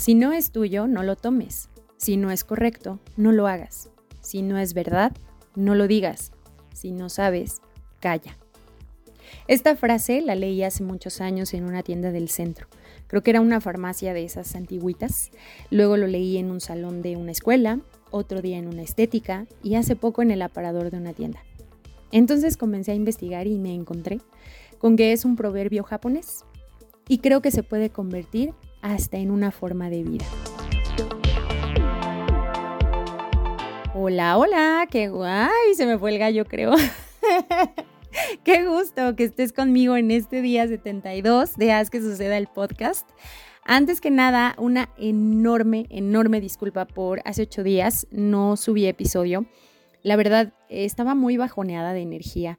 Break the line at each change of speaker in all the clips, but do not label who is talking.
Si no es tuyo, no lo tomes. Si no es correcto, no lo hagas. Si no es verdad, no lo digas. Si no sabes, calla. Esta frase la leí hace muchos años en una tienda del centro. Creo que era una farmacia de esas antiguitas. Luego lo leí en un salón de una escuela, otro día en una estética y hace poco en el aparador de una tienda. Entonces comencé a investigar y me encontré con que es un proverbio japonés y creo que se puede convertir hasta en una forma de vida. Hola, hola, qué guay, se me fue el gallo creo. qué gusto que estés conmigo en este día 72 de Haz que suceda el podcast. Antes que nada, una enorme, enorme disculpa por hace ocho días no subí episodio. La verdad, estaba muy bajoneada de energía.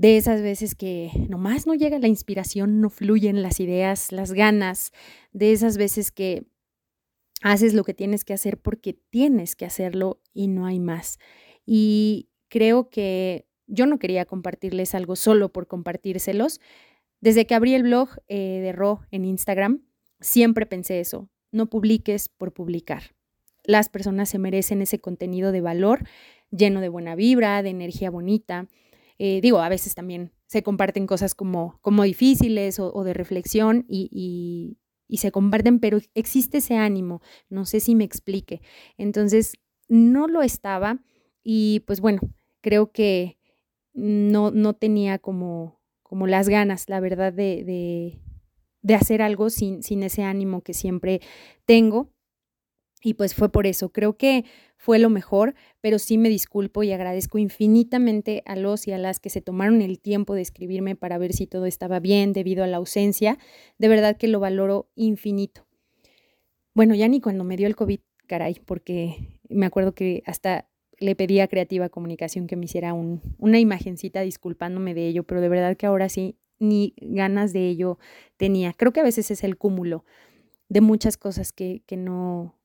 De esas veces que nomás no llega la inspiración, no fluyen las ideas, las ganas. De esas veces que haces lo que tienes que hacer porque tienes que hacerlo y no hay más. Y creo que yo no quería compartirles algo solo por compartírselos. Desde que abrí el blog eh, de Ro en Instagram, siempre pensé eso, no publiques por publicar. Las personas se merecen ese contenido de valor lleno de buena vibra, de energía bonita. Eh, digo, a veces también se comparten cosas como, como difíciles o, de reflexión y, y, se comparten, pero existe ese ánimo, no sé si me explique. Entonces, no lo estaba y pues bueno, creo que no, no tenía como, como las ganas, la verdad, de, de, de hacer algo sin, sin ese ánimo que siempre tengo. Y pues fue por eso, creo que fue lo mejor, pero sí me disculpo y agradezco infinitamente a los y a las que se tomaron el tiempo de escribirme para ver si todo estaba bien debido a la ausencia. De verdad que lo valoro infinito. Bueno, ya ni cuando me dio el COVID, caray, porque me acuerdo que hasta le pedí a Creativa Comunicación que me hiciera un, una imagencita disculpándome de ello, pero de verdad que ahora sí ni ganas de ello tenía. Creo que a veces es el cúmulo de muchas cosas que, que no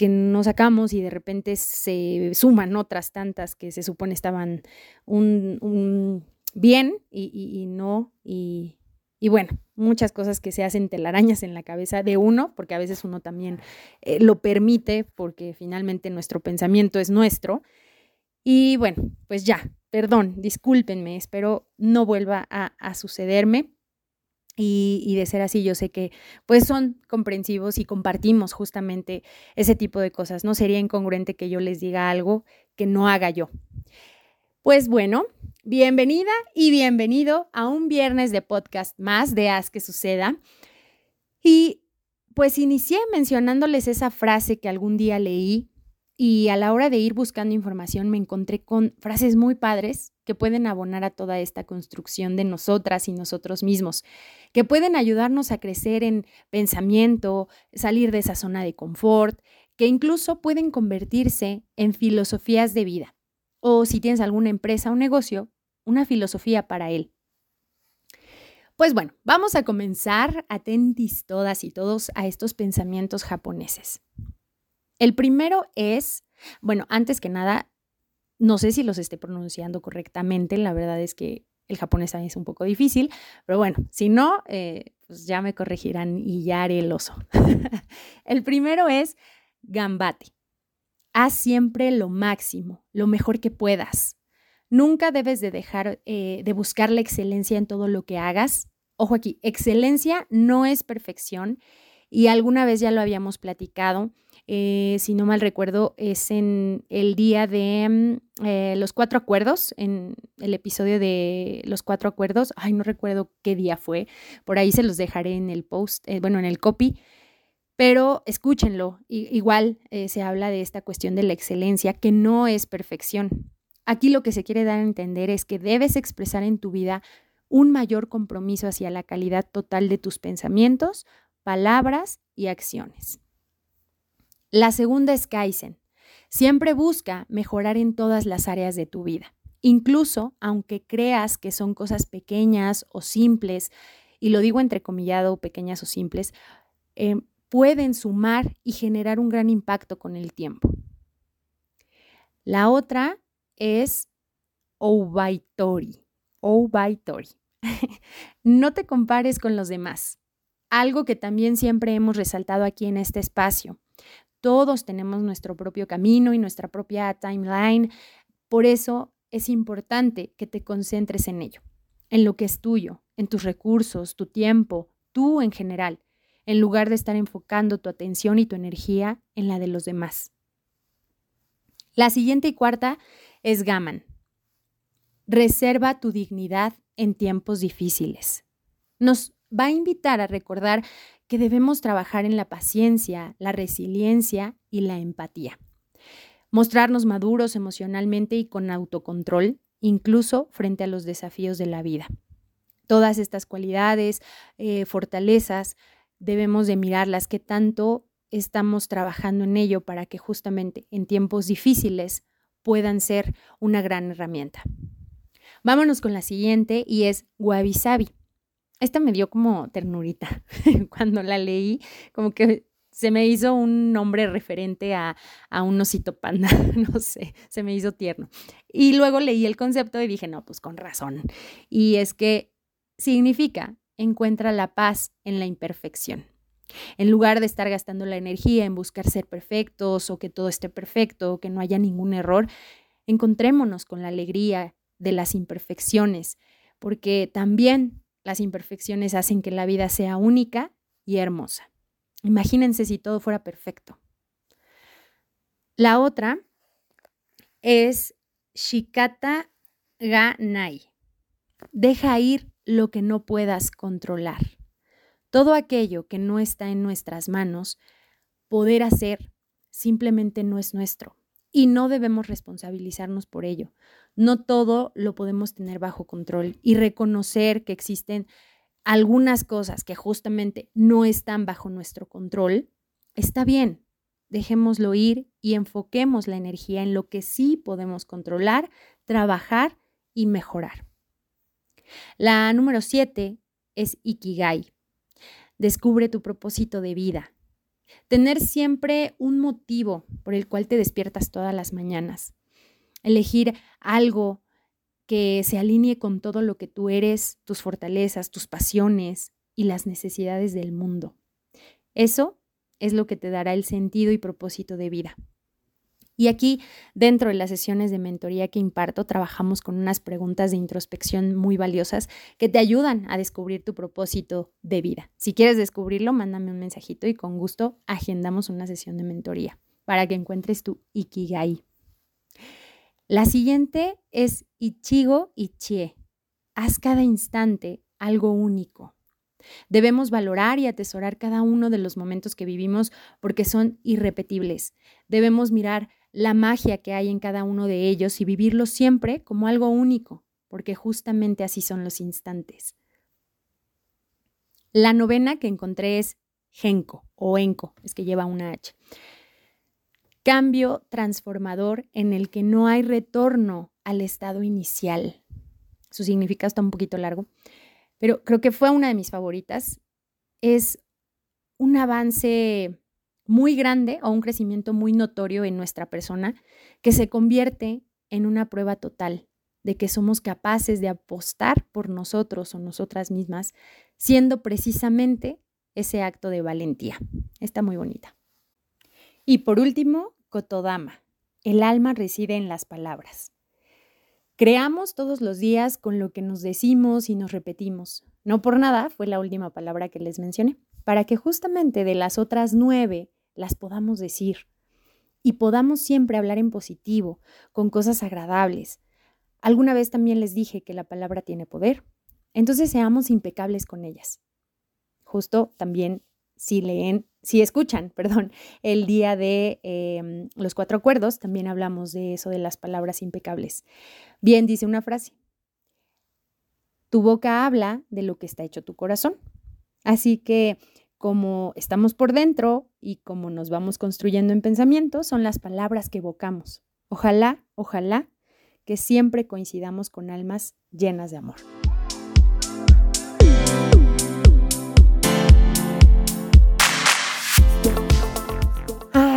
que no sacamos y de repente se suman otras tantas que se supone estaban un, bien y, no, y, bueno, muchas cosas que se hacen telarañas en la cabeza de uno, porque a veces uno también eh, lo permite, porque finalmente nuestro pensamiento es nuestro. Y bueno, pues ya, perdón, discúlpenme, espero no vuelva a, sucederme. Y, de ser así, yo sé que pues son comprensivos y compartimos justamente ese tipo de cosas. No sería incongruente que yo les diga algo que no haga yo. Pues bueno, bienvenida y bienvenido a un viernes de podcast más de Haz que suceda. Y pues inicié mencionándoles esa frase que algún día leí y a la hora de ir buscando información me encontré con frases muy padres que pueden abonar a toda esta construcción de nosotras y nosotros mismos, que pueden ayudarnos a crecer en pensamiento, salir de esa zona de confort, que incluso pueden convertirse en filosofías de vida. O si tienes alguna empresa o negocio, una filosofía para él. Pues bueno, vamos a comenzar, atentis todas y todos a estos pensamientos japoneses. El primero es, bueno, antes que nada, no sé si los esté pronunciando correctamente, la verdad es que el japonés también es un poco difícil, pero bueno, si no, eh, pues ya me corregirán y ya haré el oso. el primero es gambate. Haz siempre lo máximo, lo mejor que puedas. Nunca debes de dejar eh, de buscar la excelencia en todo lo que hagas. Ojo aquí, excelencia no es perfección y alguna vez ya lo habíamos platicado. Eh, si no mal recuerdo, es en el día de mm, eh, los cuatro acuerdos, en el episodio de los cuatro acuerdos. Ay, no recuerdo qué día fue. Por ahí se los dejaré en el post, eh, bueno, en el copy. Pero escúchenlo. igual se habla de esta cuestión de la excelencia, que no es perfección. Aquí lo que se quiere dar a entender es que debes expresar en tu vida un mayor compromiso hacia la calidad total de tus pensamientos, palabras y acciones. La segunda es Kaizen. Siempre busca mejorar en todas las áreas de tu vida. Incluso aunque creas que son cosas pequeñas o simples, y lo digo entrecomillado, pequeñas o simples, eh, pueden sumar y generar un gran impacto con el tiempo. La otra es Obaitori. Obaitori. no te compares con los demás. algo que también siempre hemos resaltado aquí en este espacio. Todos tenemos nuestro propio camino y nuestra propia timeline. Por eso es importante que te concentres en ello, en lo que es tuyo, en tus recursos, tu tiempo, tú en general, en lugar de estar enfocando tu atención y tu energía en la de los demás. La siguiente y cuarta es Gaman. Reserva tu dignidad en tiempos difíciles. Nos va a invitar a recordar que debemos trabajar en la paciencia, la resiliencia y la empatía. Mostrarnos maduros emocionalmente y con autocontrol, incluso frente a los desafíos de la vida. Todas estas cualidades, eh, fortalezas, debemos de mirarlas, que tanto estamos trabajando en ello para que justamente en tiempos difíciles puedan ser una gran herramienta. Vámonos con la siguiente y es Wabi. Esta me dio como ternurita cuando la leí, como que se me hizo un nombre referente a, a, un osito panda, no sé, se me hizo tierno. Y luego leí el concepto y dije, no, pues con razón. Y es que significa encuentra la paz en la imperfección. En lugar de estar gastando la energía en buscar ser perfectos o que todo esté perfecto o que no haya ningún error, encontrémonos con la alegría de las imperfecciones, porque también las imperfecciones hacen que la vida sea única y hermosa. Imagínense si todo fuera perfecto. La otra es Shikata Ganai. Deja ir lo que no puedas controlar. Todo aquello que no está en nuestras manos, poder hacer, simplemente no es nuestro y no debemos responsabilizarnos por ello. No todo lo podemos tener bajo control y reconocer que existen algunas cosas que justamente no están bajo nuestro control, está bien. Dejémoslo ir y enfoquemos la energía en lo que sí podemos controlar, trabajar y mejorar. La número siete es Ikigai. Descubre tu propósito de vida. Tener siempre un motivo por el cual te despiertas todas las mañanas. Elegir algo que se alinee con todo lo que tú eres, tus fortalezas, tus pasiones y las necesidades del mundo. Eso es lo que te dará el sentido y propósito de vida. Y aquí, dentro de las sesiones de mentoría que imparto, trabajamos con unas preguntas de introspección muy valiosas que te ayudan a descubrir tu propósito de vida. Si quieres descubrirlo, mándame un mensajito y con gusto agendamos una sesión de mentoría para que encuentres tu Ikigai. La siguiente es Ichigo Ichie. Haz cada instante algo único. Debemos valorar y atesorar cada uno de los momentos que vivimos porque son irrepetibles. Debemos mirar la magia que hay en cada uno de ellos y vivirlo siempre como algo único, porque justamente así son los instantes. La novena que encontré es Genko o Enco, es que lleva una H. Cambio transformador en el que no hay retorno al estado inicial. Su significado está un poquito largo, pero creo que fue una de mis favoritas. Es un avance muy grande o un crecimiento muy notorio en nuestra persona que se convierte en una prueba total de que somos capaces de apostar por nosotros o nosotras mismas, siendo precisamente ese acto de valentía. Está muy bonita. Y por último, Kotodama. El alma reside en las palabras. Creamos todos los días con lo que nos decimos y nos repetimos. No por nada fue la última palabra que les mencioné, para que justamente de las otras nueve las podamos decir y podamos siempre hablar en positivo, con cosas agradables. Alguna vez también les dije que la palabra tiene poder, entonces seamos impecables con ellas. Justo también si leen, si escuchan, perdón, el día de em, los cuatro acuerdos, también hablamos de eso, de las palabras impecables. Bien, dice una frase, tu boca habla de lo que está hecho tu corazón. Así que como estamos por dentro y como nos vamos construyendo en pensamiento, son las palabras que evocamos. Ojalá, ojalá que siempre coincidamos con almas llenas de amor.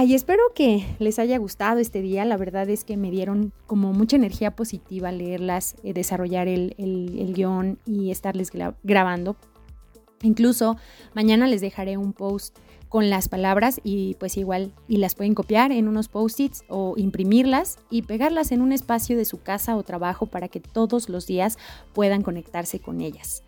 Ay, espero que les haya gustado este día. La verdad es que me dieron como mucha energía positiva leerlas, eh, desarrollar el, el, guion y estarles grabando Incluso mañana les dejaré un post con las palabras y pues igual y las pueden copiar en unos post-its o imprimirlas y pegarlas en un espacio de su casa o trabajo para que todos los días puedan conectarse con ellas.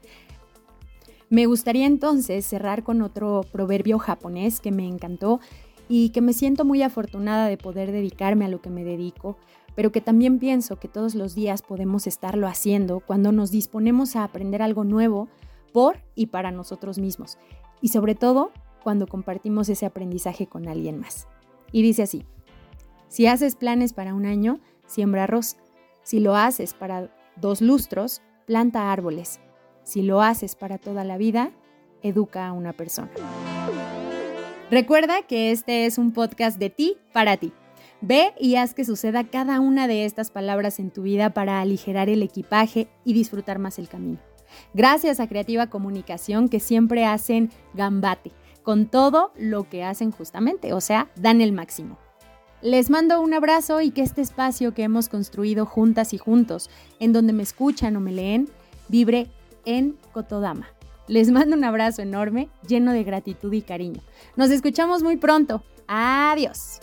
Me gustaría entonces cerrar con otro proverbio japonés que me encantó y que me siento muy afortunada de poder dedicarme a lo que me dedico, pero que también pienso que todos los días podemos estarlo haciendo cuando nos disponemos a aprender algo nuevo por y para nosotros mismos. Y sobre todo cuando compartimos ese aprendizaje con alguien más. Y dice así, si haces planes para un año, siembra arroz. Si lo haces para dos lustros, planta árboles. Si lo haces para toda la vida, educa a una persona. Recuerda que este es un podcast de ti para ti. Ve y haz que suceda cada una de estas palabras en tu vida para aligerar el equipaje y disfrutar más el camino. Gracias a Creativa Comunicación que siempre hacen gambate con todo lo que hacen justamente, o sea, dan el máximo. Les mando un abrazo y que este espacio que hemos construido juntas y juntos, en donde me escuchan o me leen, vibre en Kotodama. Les mando un abrazo enorme, lleno de gratitud y cariño. Nos escuchamos muy pronto. Adiós.